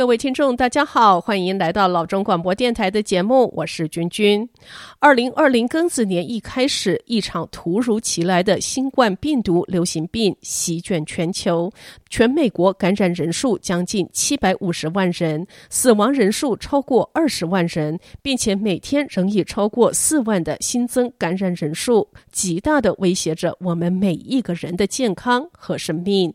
各位听众，大家好，欢迎来到老中广播电台的节目，我是君君。二零二零庚子年一开始，一场突如其来的新冠病毒流行病席卷全球，全美国感染人数将近七百五十万人，死亡人数超过二十万人，并且每天仍以超过四万的新增感染人数，极大的威胁着我们每一个人的健康和生命。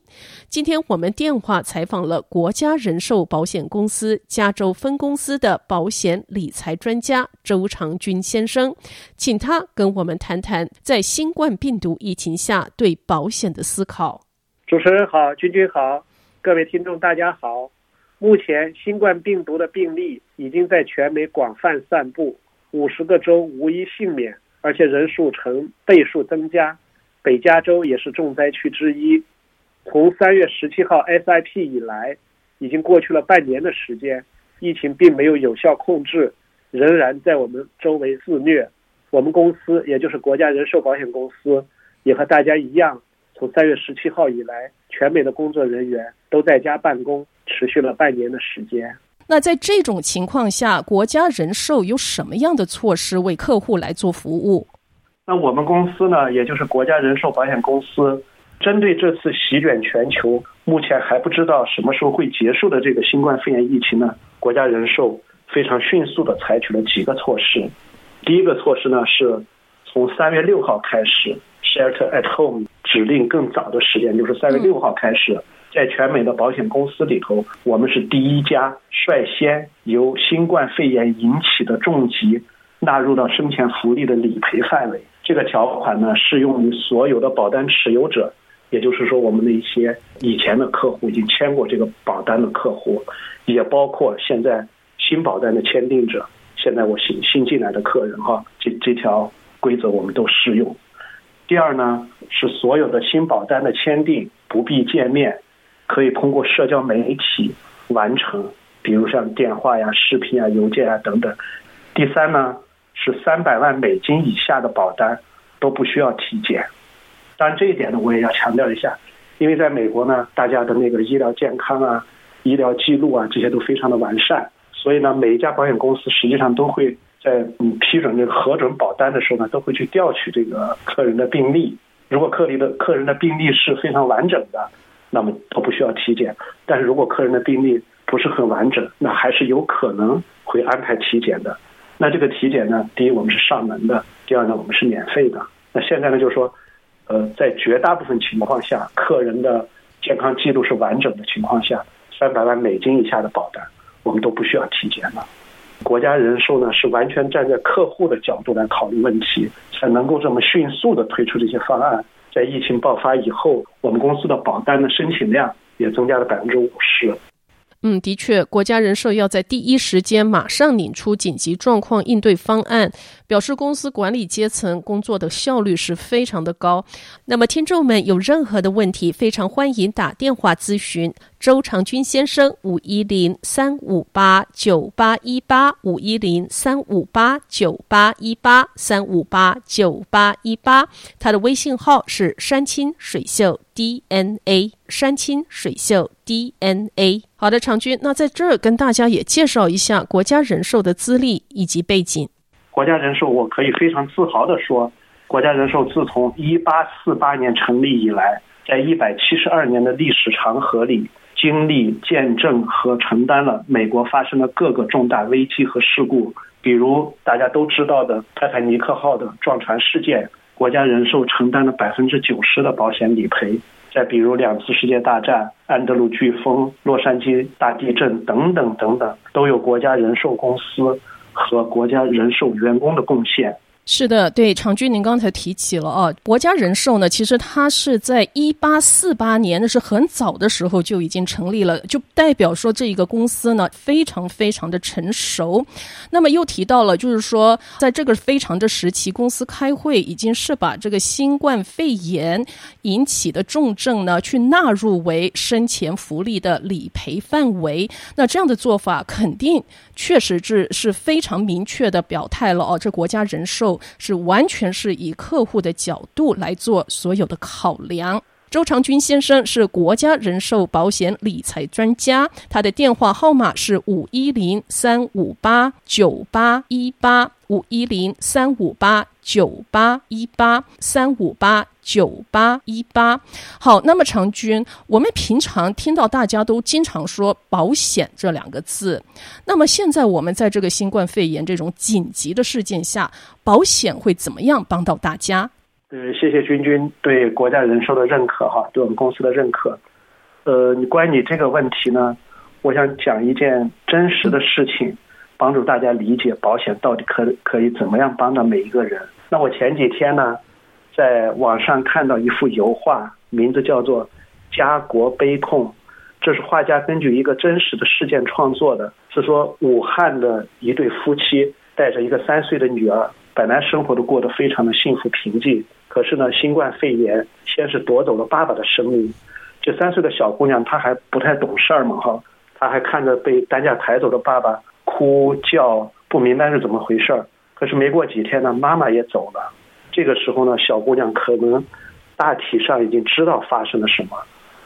今天我们电话采访了国家人寿保险险公司加州分公司的保险理财专家周长军先生，请他跟我们谈谈在新冠病毒疫情下对保险的思考。主持人好，君君好，各位听众大家好。目前新冠病毒的病例已经在全美广泛散布，五十个州无一幸免，而且人数呈倍数增加。北加州也是重灾区之一。从三月十七号 SIP 以来，已经过去了半年的时间，疫情并没有有效控制，仍然在我们周围肆虐。我们公司，也就是国家人寿保险公司，也和大家一样，从三月十七号以来，全美的工作人员都在家办公，持续了半年的时间。那在这种情况下，国家人寿有什么样的措施为客户来做服务？那我们公司呢，也就是国家人寿保险公司。针对这次席卷全球、目前还不知道什么时候会结束的这个新冠肺炎疫情呢，国家人寿非常迅速地采取了几个措施。第一个措施呢，是从三月六号开始，Shelter at Home 指令更早的时间，就是三月六号开始，在全美的保险公司里头，我们是第一家率先由新冠肺炎引起的重疾纳入到生前福利的理赔范围。这个条款呢，适用于所有的保单持有者。也就是说，我们的一些以前的客户已经签过这个保单的客户，也包括现在新保单的签订者。现在我新新进来的客人哈，这这条规则我们都适用。第二呢，是所有的新保单的签订不必见面，可以通过社交媒体完成，比如像电话呀、视频啊、邮件啊等等。第三呢，是三百万美金以下的保单都不需要体检。当然，这一点呢，我也要强调一下，因为在美国呢，大家的那个医疗健康啊、医疗记录啊，这些都非常的完善，所以呢，每一家保险公司实际上都会在嗯批准这个核准保单的时候呢，都会去调取这个客人的病历。如果客人的客人的病历是非常完整的，那么都不需要体检；但是如果客人的病历不是很完整，那还是有可能会安排体检的。那这个体检呢，第一我们是上门的，第二呢我们是免费的。那现在呢，就是说。呃，在绝大部分情况下，客人的健康记录是完整的情况下，三百万美金以下的保单，我们都不需要体检了。国家人寿呢，是完全站在客户的角度来考虑问题，才能够这么迅速的推出这些方案。在疫情爆发以后，我们公司的保单的申请量也增加了百分之五十。嗯，的确，国家人社要在第一时间马上拧出紧急状况应对方案，表示公司管理阶层工作的效率是非常的高。那么，听众们有任何的问题，非常欢迎打电话咨询周长军先生，五一零三五八九八一八五一零三五八九八一八三五八九八一八，他的微信号是山清水秀 DNA，山清水秀 DNA。好的，长军，那在这儿跟大家也介绍一下国家人寿的资历以及背景。国家人寿，我可以非常自豪地说，国家人寿自从一八四八年成立以来，在一百七十二年的历史长河里，经历、见证和承担了美国发生的各个重大危机和事故，比如大家都知道的泰坦尼克号的撞船事件，国家人寿承担了百分之九十的保险理赔。再比如两次世界大战、安德鲁飓风、洛杉矶大地震等等等等，都有国家人寿公司和国家人寿员工的贡献。是的，对，常军，您刚才提起了啊，国家人寿呢，其实它是在一八四八年，那是很早的时候就已经成立了，就代表说这一个公司呢非常非常的成熟。那么又提到了，就是说在这个非常的时期，公司开会已经是把这个新冠肺炎引起的重症呢去纳入为生前福利的理赔范围。那这样的做法肯定确实是是非常明确的表态了哦，这国家人寿。是完全是以客户的角度来做所有的考量。周长军先生是国家人寿保险理财专家，他的电话号码是五一零三五八九八一八。五一零三五八九八一八三五八九八一八。好，那么长军，我们平常听到大家都经常说保险这两个字，那么现在我们在这个新冠肺炎这种紧急的事件下，保险会怎么样帮到大家？呃，谢谢君君对国家人寿的认可哈，对我们公司的认可。呃，关于你这个问题呢，我想讲一件真实的事情。帮助大家理解保险到底可可以怎么样帮到每一个人。那我前几天呢，在网上看到一幅油画，名字叫做《家国悲痛》，这是画家根据一个真实的事件创作的。是说武汉的一对夫妻带着一个三岁的女儿，本来生活都过得非常的幸福平静，可是呢，新冠肺炎先是夺走了爸爸的生命。这三岁的小姑娘她还不太懂事儿嘛，哈，她还看着被担架抬走的爸爸。哭叫不明白是怎么回事儿，可是没过几天呢，妈妈也走了。这个时候呢，小姑娘可能大体上已经知道发生了什么。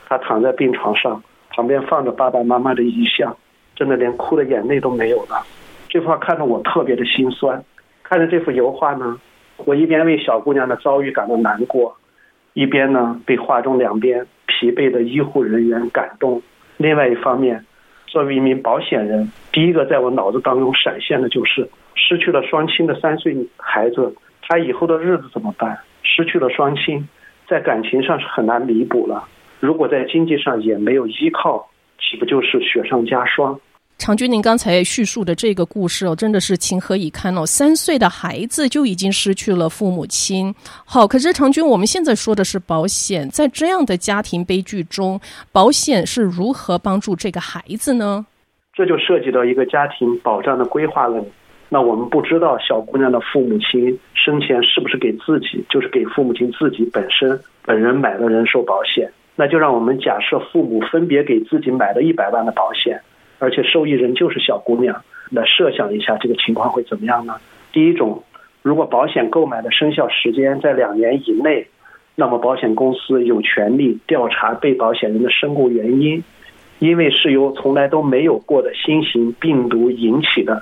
她躺在病床上，旁边放着爸爸妈妈的遗像，真的连哭的眼泪都没有了。这幅画看得我特别的心酸。看着这幅油画呢，我一边为小姑娘的遭遇感到难过，一边呢被画中两边疲惫的医护人员感动。另外一方面，作为一名保险人，第一个在我脑子当中闪现的就是失去了双亲的三岁孩子，他以后的日子怎么办？失去了双亲，在感情上是很难弥补了。如果在经济上也没有依靠，岂不就是雪上加霜？常军，您刚才叙述的这个故事哦，真的是情何以堪哦！三岁的孩子就已经失去了父母亲。好，可是常军，我们现在说的是保险，在这样的家庭悲剧中，保险是如何帮助这个孩子呢？这就涉及到一个家庭保障的规划问题。那我们不知道小姑娘的父母亲生前是不是给自己，就是给父母亲自己本身本人买了人寿保险。那就让我们假设父母分别给自己买了一百万的保险。而且受益人就是小姑娘，那设想一下这个情况会怎么样呢？第一种，如果保险购买的生效时间在两年以内，那么保险公司有权利调查被保险人的身故原因，因为是由从来都没有过的新型病毒引起的，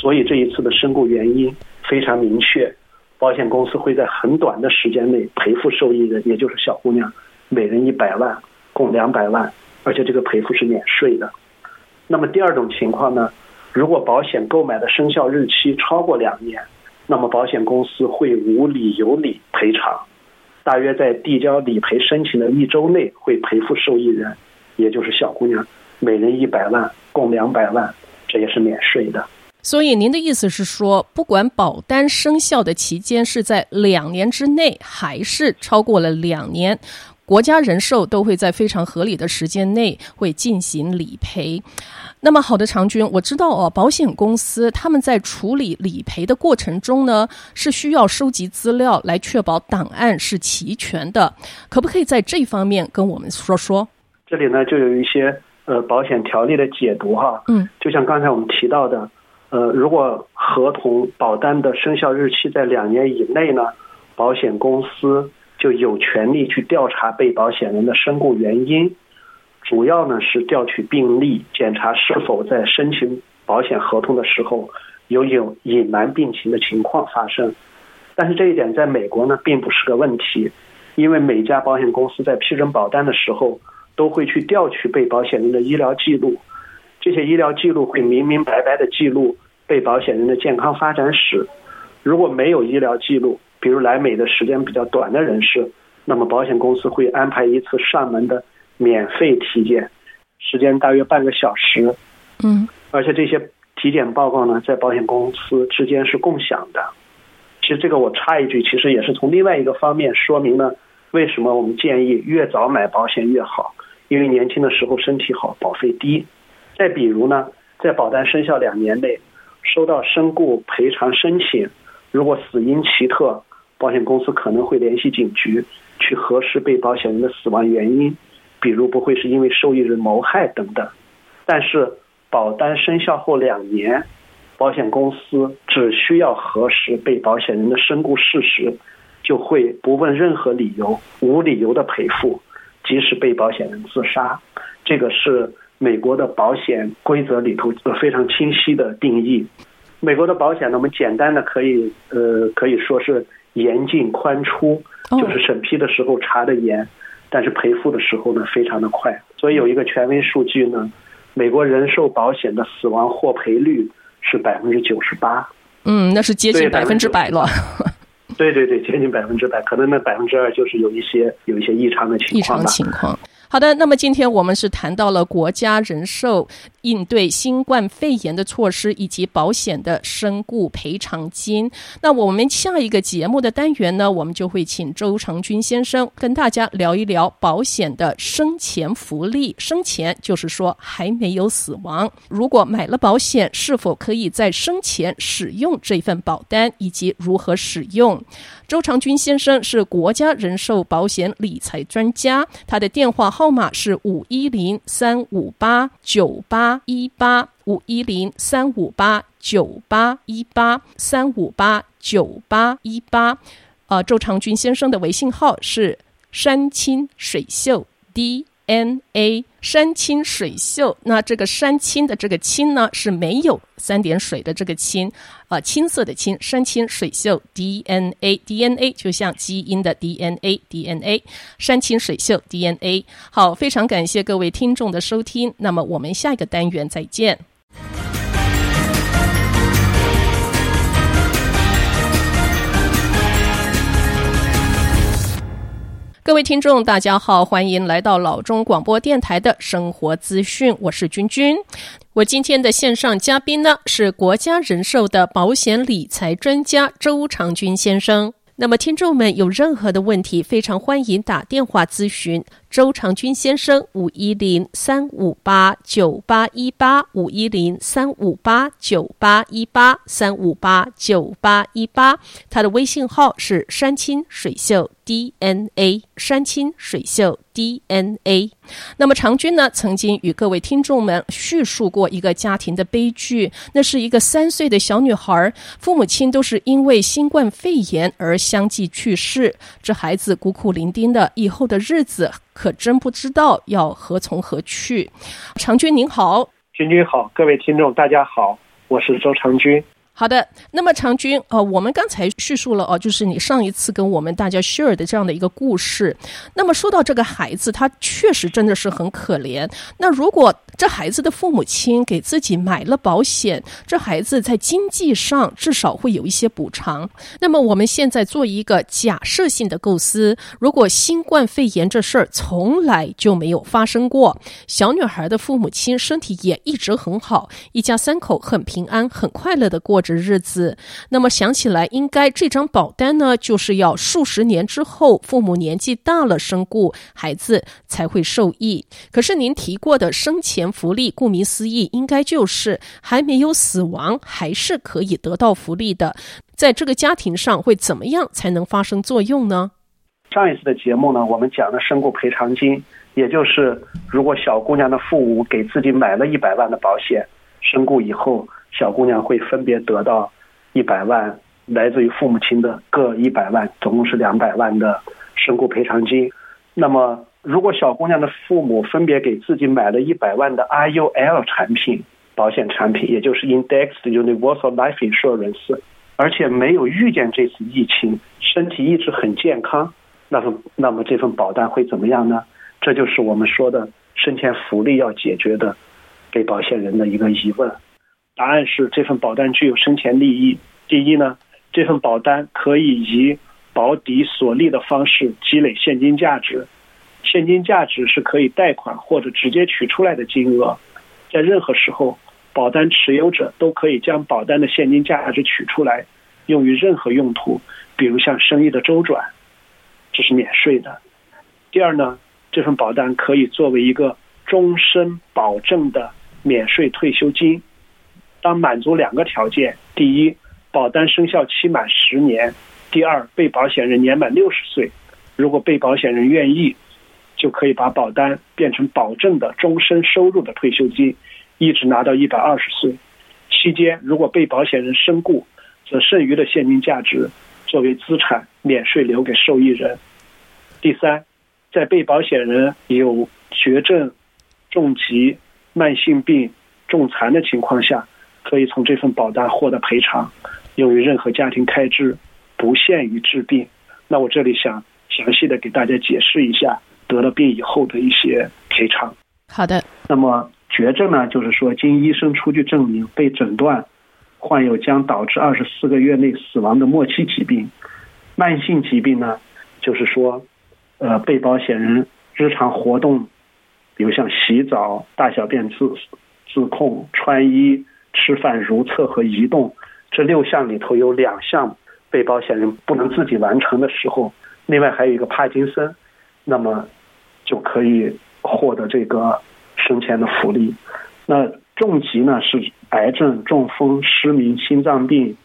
所以这一次的身故原因非常明确，保险公司会在很短的时间内赔付受益人，也就是小姑娘，每人一百万，共两百万，而且这个赔付是免税的。那么第二种情况呢，如果保险购买的生效日期超过两年，那么保险公司会无理有理赔偿，大约在递交理赔申请的一周内会赔付受益人，也就是小姑娘，每人一百万，共两百万，这也是免税的。所以您的意思是说，不管保单生效的期间是在两年之内，还是超过了两年，国家人寿都会在非常合理的时间内会进行理赔。那么好的，长军，我知道哦，保险公司他们在处理理赔的过程中呢，是需要收集资料来确保档案是齐全的。可不可以在这方面跟我们说说？这里呢，就有一些呃保险条例的解读哈。嗯，就像刚才我们提到的，呃，如果合同保单的生效日期在两年以内呢，保险公司。就有权利去调查被保险人的身故原因，主要呢是调取病历，检查是否在申请保险合同的时候有有隐瞒病情的情况发生。但是这一点在美国呢并不是个问题，因为每家保险公司在批准保单的时候都会去调取被保险人的医疗记录，这些医疗记录会明明白白的记录被保险人的健康发展史。如果没有医疗记录，比如来美的时间比较短的人士，那么保险公司会安排一次上门的免费体检，时间大约半个小时。嗯，而且这些体检报告呢，在保险公司之间是共享的。其实这个我插一句，其实也是从另外一个方面说明了为什么我们建议越早买保险越好，因为年轻的时候身体好，保费低。再比如呢，在保单生效两年内收到身故赔偿申请，如果死因奇特。保险公司可能会联系警局去核实被保险人的死亡原因，比如不会是因为受益人谋害等等。但是保单生效后两年，保险公司只需要核实被保险人的身故事实，就会不问任何理由，无理由的赔付。即使被保险人自杀，这个是美国的保险规则里头非常清晰的定义。美国的保险呢，我们简单的可以呃可以说是严进宽出，就是审批的时候查的严，但是赔付的时候呢非常的快。所以有一个权威数据呢，美国人寿保险的死亡获赔率是百分之九十八。嗯，那是接近百分之百了。对对对，接近百分之百，可能那百分之二就是有一些有一些异常的情况。异常情况。好的，那么今天我们是谈到了国家人寿应对新冠肺炎的措施以及保险的身故赔偿金。那我们下一个节目的单元呢，我们就会请周长军先生跟大家聊一聊保险的生前福利。生前就是说还没有死亡，如果买了保险，是否可以在生前使用这份保单，以及如何使用？周长军先生是国家人寿保险理财专家，他的电话号码是五一零三五八九八一八五一零三五八九八一八三五八九八一八。呃，周长军先生的微信号是山清水秀 D。N A 山清水秀，那这个山清的这个清呢，是没有三点水的这个清，啊、青色的青，山清水秀 D N A D N A 就像基因的 D N A D N A 山清水秀 D N A。好，非常感谢各位听众的收听，那么我们下一个单元再见。各位听众，大家好，欢迎来到老中广播电台的生活资讯，我是君君。我今天的线上嘉宾呢，是国家人寿的保险理财专家周长军先生。那么，听众们有任何的问题，非常欢迎打电话咨询周长军先生，五一零三五八九八一八五一零三五八九八一八三五八九八一八，他的微信号是山清水秀。DNA 山清水秀 DNA。那么长军呢，曾经与各位听众们叙述过一个家庭的悲剧。那是一个三岁的小女孩，父母亲都是因为新冠肺炎而相继去世。这孩子孤苦伶仃的，以后的日子可真不知道要何从何去。长军您好，军军好，各位听众大家好，我是周长军。好的，那么长军，呃，我们刚才叙述了哦，就是你上一次跟我们大家 share 的这样的一个故事。那么说到这个孩子，他确实真的是很可怜。那如果这孩子的父母亲给自己买了保险，这孩子在经济上至少会有一些补偿。那么我们现在做一个假设性的构思：如果新冠肺炎这事儿从来就没有发生过，小女孩的父母亲身体也一直很好，一家三口很平安、很快乐的过着日子，那么想起来，应该这张保单呢，就是要数十年之后，父母年纪大了身故，孩子才会受益。可是您提过的生前福利，顾名思义，应该就是还没有死亡，还是可以得到福利的。在这个家庭上，会怎么样才能发生作用呢？上一次的节目呢，我们讲的身故赔偿金，也就是如果小姑娘的父母给自己买了一百万的保险，身故以后。小姑娘会分别得到一百万，来自于父母亲的各一百万，总共是两百万的身故赔偿金。那么，如果小姑娘的父母分别给自己买了一百万的 IUL 产品保险产品，也就是 Indexed Universal Life Insurance，而且没有遇见这次疫情，身体一直很健康，那么那么这份保单会怎么样呢？这就是我们说的生前福利要解决的给保险人的一个疑问。答案是这份保单具有生前利益。第一呢，这份保单可以以保底锁利的方式积累现金价值，现金价值是可以贷款或者直接取出来的金额，在任何时候，保单持有者都可以将保单的现金价值取出来，用于任何用途，比如像生意的周转，这是免税的。第二呢，这份保单可以作为一个终身保证的免税退休金。当满足两个条件：第一，保单生效期满十年；第二，被保险人年满六十岁。如果被保险人愿意，就可以把保单变成保证的终身收入的退休金，一直拿到一百二十岁。期间，如果被保险人身故，则剩余的现金价值作为资产免税留给受益人。第三，在被保险人有绝症、重疾、慢性病、重残的情况下，可以从这份保单获得赔偿，用于任何家庭开支，不限于治病。那我这里想详细的给大家解释一下得了病以后的一些赔偿。好的。那么绝症呢，就是说经医生出具证明被诊断患有将导致二十四个月内死亡的末期疾病。慢性疾病呢，就是说，呃，被保险人日常活动，比如像洗澡、大小便自自控、穿衣、吃饭、如厕和移动这六项里头有两项被保险人不能自己完成的时候，另外还有一个帕金森，那么就可以获得这个生前的福利。那重疾呢是癌症、中风、失明、心脏病。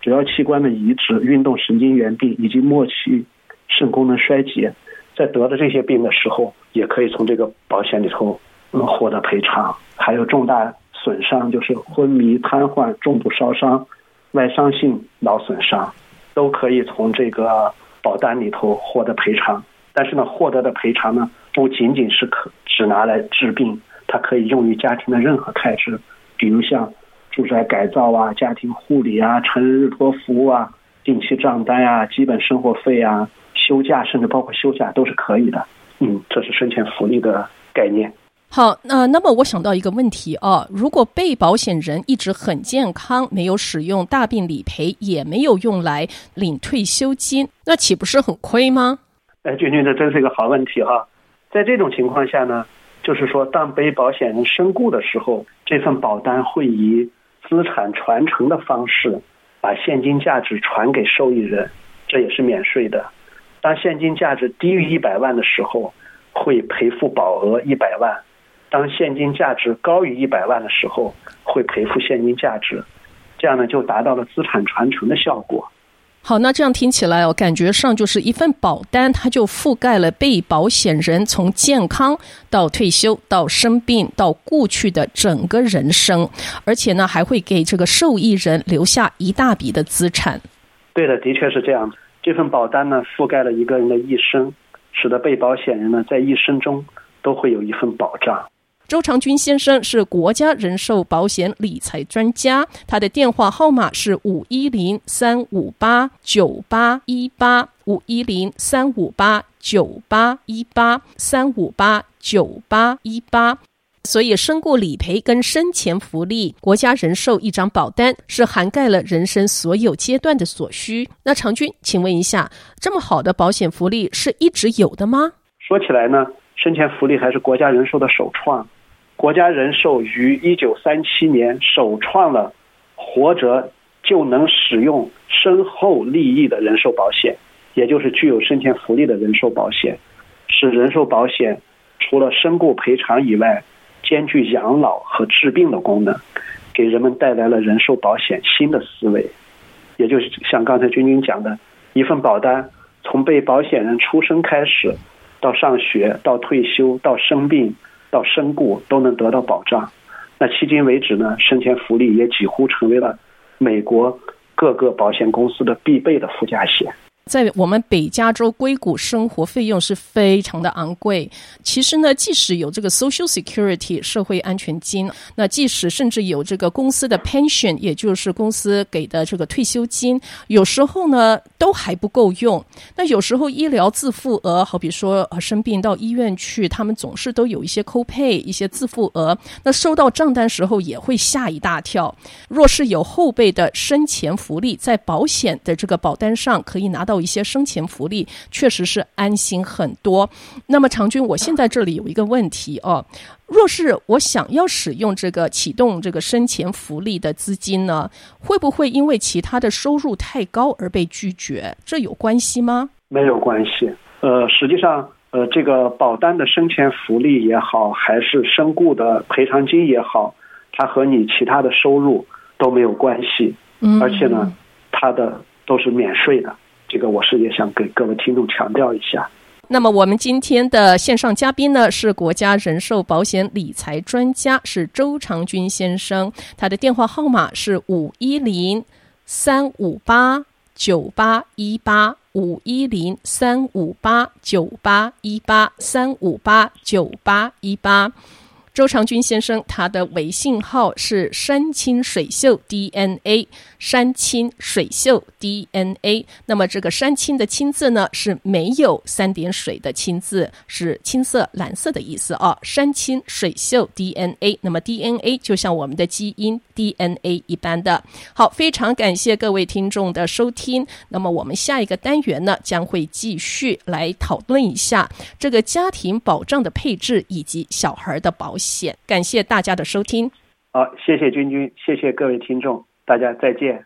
主要器官的移植、运动神经元病以及末期肾功能衰竭，在得了这些病的时候，也可以从这个保险里头能获得赔偿。还有重大损伤，就是昏迷、瘫痪、重度烧伤、外伤性脑损伤，都可以从这个保单里头获得赔偿。但是呢，获得的赔偿呢，不仅仅是可只拿来治病，它可以用于家庭的任何开支，比如像。住宅改造啊，家庭护理啊，成人日托服务啊，定期账单啊，基本生活费啊，休假甚至包括休假都是可以的。嗯，这是生前福利的概念。好，那、那么我想到一个问题啊，如果被保险人一直很健康，没有使用大病理赔，也没有用来领退休金，那岂不是很亏吗？哎，君君，这真是一个好问题哈、在这种情况下呢，就是说，当被保险人身故的时候，这份保单会以资产传承的方式，把现金价值传给受益人，这也是免税的。当现金价值低于一百万的时候，会赔付保额一百万；当现金价值高于一百万的时候，会赔付现金价值。这样呢，就达到了资产传承的效果。好，那这样听起来，我感觉上就是一份保单，它就覆盖了被保险人从健康到退休到生病到故去的整个人生，而且呢，还会给这个受益人留下一大笔的资产。对的，的确是这样。这份保单呢，覆盖了一个人的一生，使得被保险人呢，在一生中都会有一份保障。周长军先生是国家人寿保险理财专家，他的电话号码是五一零三五八九八一八五一零三五八九八一八三五八九八一八。所以，身故理赔跟生前福利，国家人寿一张保单是涵盖了人生所有阶段的所需。那长军，请问一下，这么好的保险福利是一直有的吗？说起来呢，生前福利还是国家人寿的首创。国家人寿于一九三七年首创了活着就能使用身后利益的人寿保险，也就是具有生前福利的人寿保险，使人寿保险除了身故赔偿以外，兼具养老和治病的功能，给人们带来了人寿保险新的思维。也就是像刚才君君讲的，一份保单从被保险人出生开始，到上学，到退休，到生病。到身故都能得到保障，那迄今为止呢，生前福利也几乎成为了美国各个保险公司的必备的附加险。在我们北加州硅谷生活费用是非常的昂贵。其实呢，即使有这个 Social Security 社会安全金，那即使甚至有这个公司的 pension，也就是公司给的这个退休金，有时候呢都还不够用。那有时候医疗自付额，好比说呃生病到医院去，他们总是都有一些 copay 一些自付额。那收到账单时候也会吓一大跳。若是有后备的生前福利，在保险的这个保单上可以拿到。有一些生前福利，确实是安心很多。那么长军，我现在这里有一个问题哦，若是我想要使用这个启动这个生前福利的资金呢，会不会因为其他的收入太高而被拒绝？这有关系吗？没有关系。呃，实际上，呃，这个保单的生前福利也好，还是身故的赔偿金也好，它和你其他的收入都没有关系。嗯，而且呢，它的都是免税的。这个我是也想给各位听众强调一下。那么我们今天的线上嘉宾呢，是国家人寿保险理财专家，是周长军先生，他的电话号码是五一零三五八九八一八五一零三五八九八一八三五八九八一八。周长军先生，他的微信号是山清水秀 DNA，山清水秀 DNA。那么这个山清的清字呢，是没有三点水的清字，是青色、蓝色的意思啊。山清水秀 DNA，那么 DNA 就像我们的基因 DNA 一般的。好，非常感谢各位听众的收听。那么我们下一个单元呢，将会继续来讨论一下这个家庭保障的配置以及小孩的保。感谢大家的收听。好，谢谢君君，谢谢各位听众，大家再见。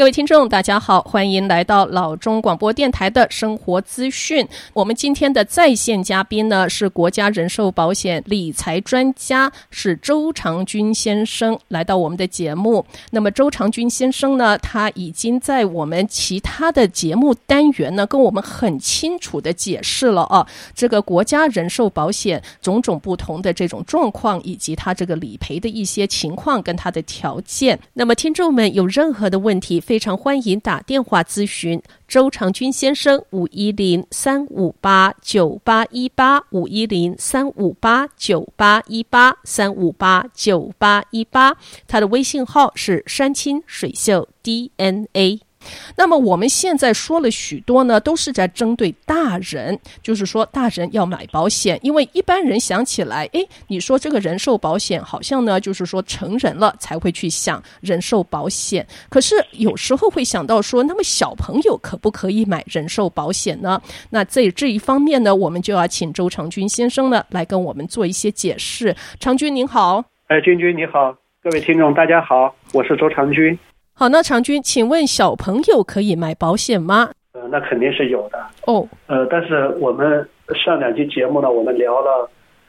各位听众，大家好，欢迎来到老中广播电台的生活资讯。我们今天的在线嘉宾呢，是国家人寿保险理财专家，是周长军先生来到我们的节目。那么周长军先生呢，他已经在我们其他的节目单元呢，跟我们很清楚的解释了啊，这个国家人寿保险种种不同的这种状况，以及他这个理赔的一些情况跟他的条件。那么听众们有任何的问题，非常欢迎打电话咨询周长军先生，五一零三五八九八一八五一零三五八九八一八三五八九八一八，他的微信号是山清水秀 DNA。那么我们现在说了许多呢，都是在针对大人，就是说大人要买保险，因为一般人想起来，诶，你说这个人寿保险好像呢，就是说成人了才会去想人寿保险，可是有时候会想到说，那么小朋友可不可以买人寿保险呢？那在这一方面呢，我们就要请周长军先生呢来跟我们做一些解释。长军您好，哎，君君你好，各位听众大家好，我是周长军。好，那常军，请问小朋友可以买保险吗？呃，那肯定是有的。哦，呃，但是我们上两期节目呢，我们聊了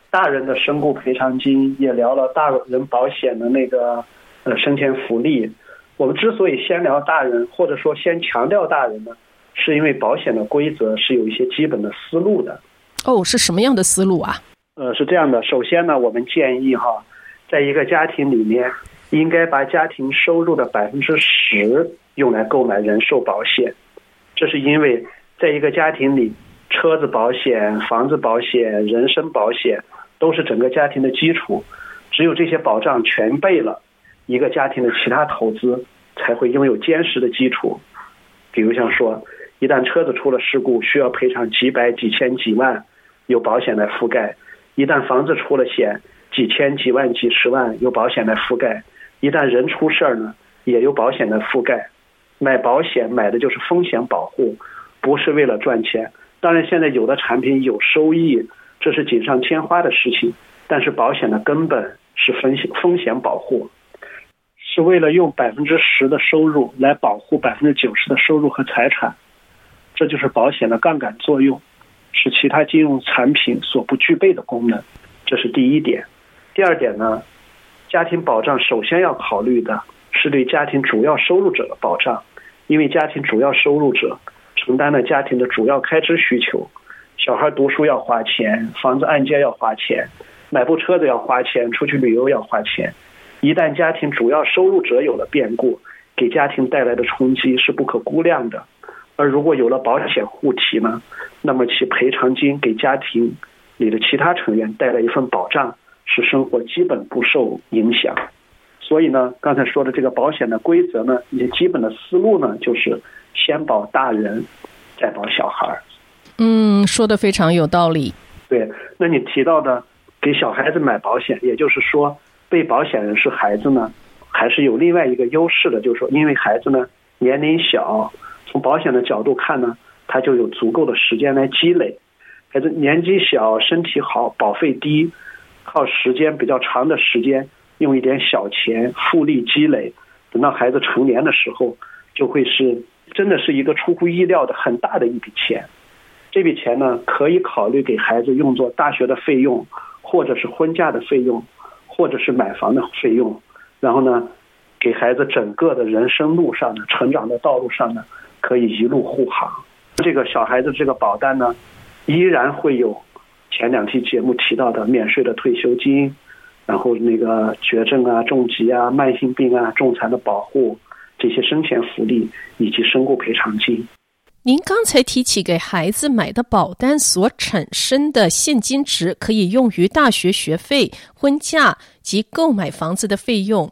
大人的身故赔偿金，也聊了大人保险的那个呃生前福利。我们之所以先聊大人，或者说先强调大人呢，是因为保险的规则是有一些基本的思路的。哦，是什么样的思路啊？呃，是这样的，首先呢，我们建议哈，在一个家庭里面。应该把家庭收入的百分之十用来购买人寿保险，这是因为在一个家庭里，车子保险、房子保险、人身保险都是整个家庭的基础，只有这些保障全备了，一个家庭的其他投资才会拥有坚实的基础。比如像说，一旦车子出了事故，需要赔偿几百、几千、几万，有保险来覆盖；一旦房子出了险，几千、几万、几十万，有保险来覆盖。一旦人出事儿呢，也有保险的覆盖。买保险买的就是风险保护，不是为了赚钱。当然，现在有的产品有收益，这是锦上添花的事情。但是保险的根本是风险风险保护，是为了用百分之十的收入来保护百分之九十的收入和财产。这就是保险的杠杆作用，是其他金融产品所不具备的功能。这是第一点。第二点呢？家庭保障首先要考虑的是对家庭主要收入者的保障，因为家庭主要收入者承担了家庭的主要开支需求，小孩读书要花钱，房子按揭要花钱，买部车子要花钱，出去旅游要花钱。一旦家庭主要收入者有了变故，给家庭带来的冲击是不可估量的。而如果有了保险护体呢，那么其赔偿金给家庭里的其他成员带来一份保障。使生活基本不受影响，所以呢，刚才说的这个保险的规则呢，一些基本的思路呢，就是先保大人，再保小孩儿。嗯，说的非常有道理。对，那你提到的给小孩子买保险，也就是说，被保险人是孩子呢，还是有另外一个优势的，就是说，因为孩子呢年龄小，从保险的角度看呢，他就有足够的时间来积累。孩子年纪小，身体好，保费低。靠时间比较长的时间，用一点小钱复利积累，等到孩子成年的时候，就会是真的是一个出乎意料的很大的一笔钱。这笔钱呢，可以考虑给孩子用作大学的费用，或者是婚嫁的费用，或者是买房的费用。然后呢，给孩子整个的人生路上的成长的道路上呢，可以一路护航。这个小孩子这个保单呢，依然会有。前两期节目提到的免税的退休金，然后那个绝症啊、重疾啊、慢性病啊、重残的保护，这些生前福利以及身故赔偿金。您刚才提起给孩子买的保单所产生的现金值，可以用于大学学费、婚嫁及购买房子的费用。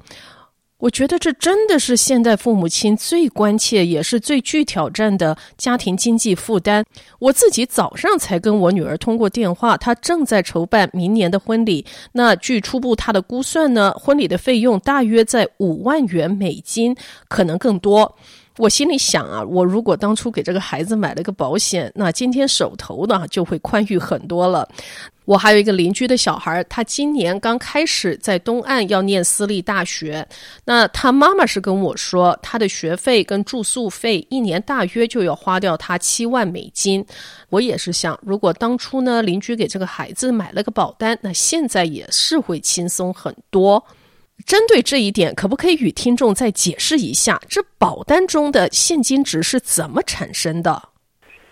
我觉得这真的是现代父母亲最关切，也是最具挑战的家庭经济负担。我自己早上才跟我女儿通过电话，她正在筹办明年的婚礼。那据初步她的估算呢，婚礼的费用大约在五万元美金，可能更多。我心里想啊，我如果当初给这个孩子买了个保险，那今天手头呢就会宽裕很多了。我还有一个邻居的小孩，他今年刚开始在东岸要念私立大学，那他妈妈是跟我说，他的学费跟住宿费一年大约就要花掉他七万美金。我也是想，如果当初呢邻居给这个孩子买了个保单，那现在也是会轻松很多。针对这一点，可不可以与听众再解释一下，这保单中的现金值是怎么产生的？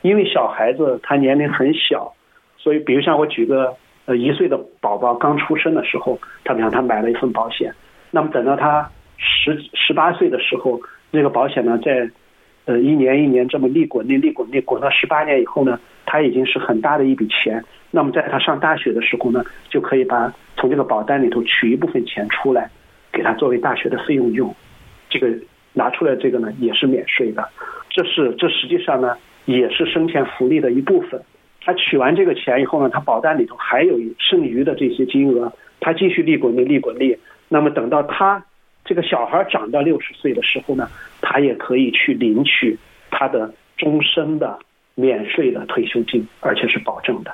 因为小孩子他年龄很小，所以比如像我举个呃一岁的宝宝刚出生的时候，他比方他买了一份保险，那么等到他十十八岁的时候，那个保险呢在呃一年一年这么利滚利利滚利滚到十八年以后呢，他已经是很大的一笔钱。那么在他上大学的时候呢，就可以把从这个保单里头取一部分钱出来。给他作为大学的费用用，这个拿出来这个呢也是免税的，这是这实际上呢也是生前福利的一部分。他取完这个钱以后呢，他保单里头还有剩余的这些金额，他继续利滚利利滚利。那么等到他这个小孩长到六十岁的时候呢，他也可以去领取他的终身的免税的退休金，而且是保证的。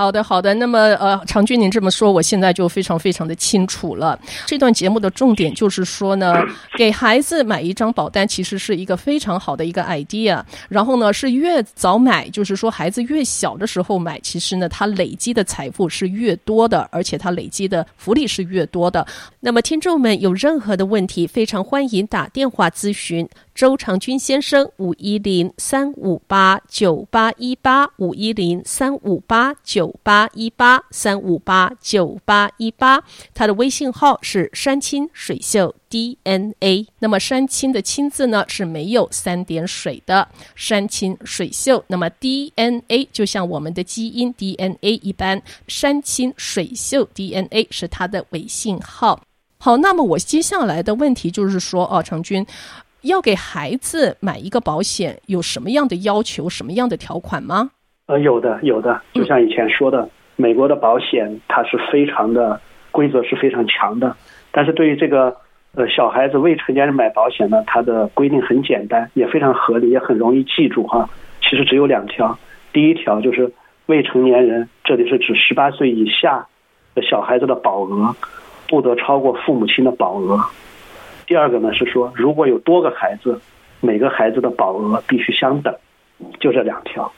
好的，好的。那么，呃，常军，您这么说，我现在就非常非常的清楚了。这段节目的重点就是说呢，给孩子买一张保单，其实是一个非常好的一个 idea。然后呢，是越早买，就是说孩子越小的时候买，其实呢，他累积的财富是越多的，而且他累积的福利是越多的。那么，听众们有任何的问题，非常欢迎打电话咨询。周长军先生，五一零三五八九八一八五一零三五八九八一八三五八九八一八，他的微信号是山清水秀 DNA。那么山清的清字呢是没有三点水的，山清水秀。那么 DNA 就像我们的基因 DNA 一般，山清水秀 DNA 是他的微信号。好，那么我接下来的问题就是说，哦，长军。要给孩子买一个保险，有什么样的要求，什么样的条款吗？呃，有的，有的。就像以前说的，嗯、美国的保险它是非常的规则是非常强的，但是对于这个呃小孩子未成年人买保险呢，它的规定很简单，也非常合理，也很容易记住哈。其实只有两条，第一条就是未成年人，这里是指十八岁以下的小孩子的保额不得超过父母亲的保额。第二个呢是说，如果有多个孩子，每个孩子的保额必须相等，就这两条。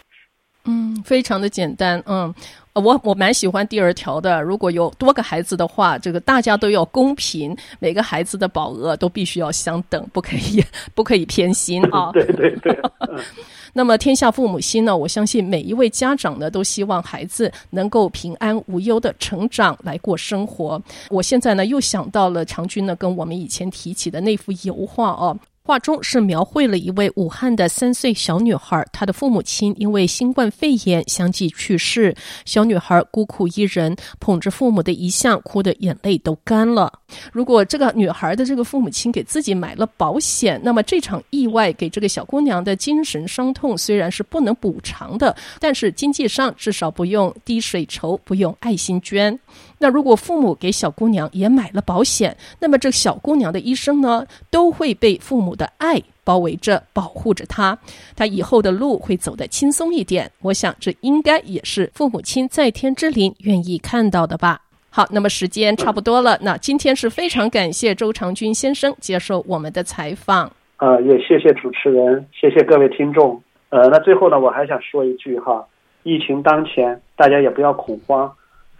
嗯，非常的简单。嗯，我我蛮喜欢第二条的。如果有多个孩子的话，这个大家都要公平，每个孩子的保额都必须要相等，不可以不可以偏心啊。对对对。嗯 那么天下父母心呢，我相信每一位家长呢，都希望孩子能够平安无忧的成长来过生活。我现在呢，又想到了长军呢，跟我们以前提起的那幅油画哦。画中是描绘了一位武汉的三岁小女孩，她的父母亲因为新冠肺炎相继去世，小女孩孤苦一人，捧着父母的遗像，哭得眼泪都干了。如果这个女孩的这个父母亲给自己买了保险，那么这场意外给这个小姑娘的精神伤痛虽然是不能补偿的，但是经济上至少不用滴水筹，不用爱心捐。那如果父母给小姑娘也买了保险，那么这小姑娘的一生呢，都会被父母的爱包围着，保护着她，她以后的路会走得轻松一点。我想这应该也是父母亲在天之灵愿意看到的吧。好，那么时间差不多了，那今天是非常感谢周长军先生接受我们的采访。呃，也谢谢主持人，谢谢各位听众。呃，那最后呢，我还想说一句哈，疫情当前，大家也不要恐慌。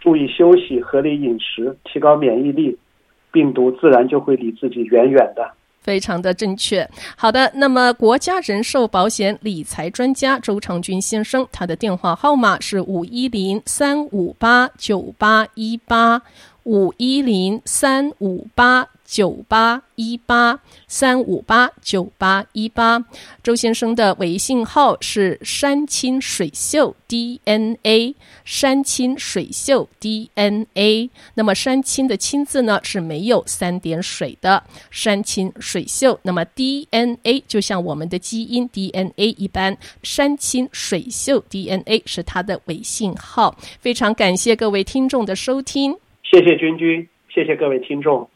注意休息，合理饮食，提高免疫力，病毒自然就会离自己远远的。非常的正确。好的，那么国家人寿保险理财专家周长军先生，他的电话号码是五一零三五八九八一八五一零三五八。九八一八三五八九八一八，周先生的微信号是山清水秀 DNA，山清水秀 DNA。那么山清的清字呢是没有三点水的，山清水秀。那么 DNA 就像我们的基因 DNA 一般，山清水秀 DNA 是他的微信号。非常感谢各位听众的收听，谢谢君君，谢谢各位听众。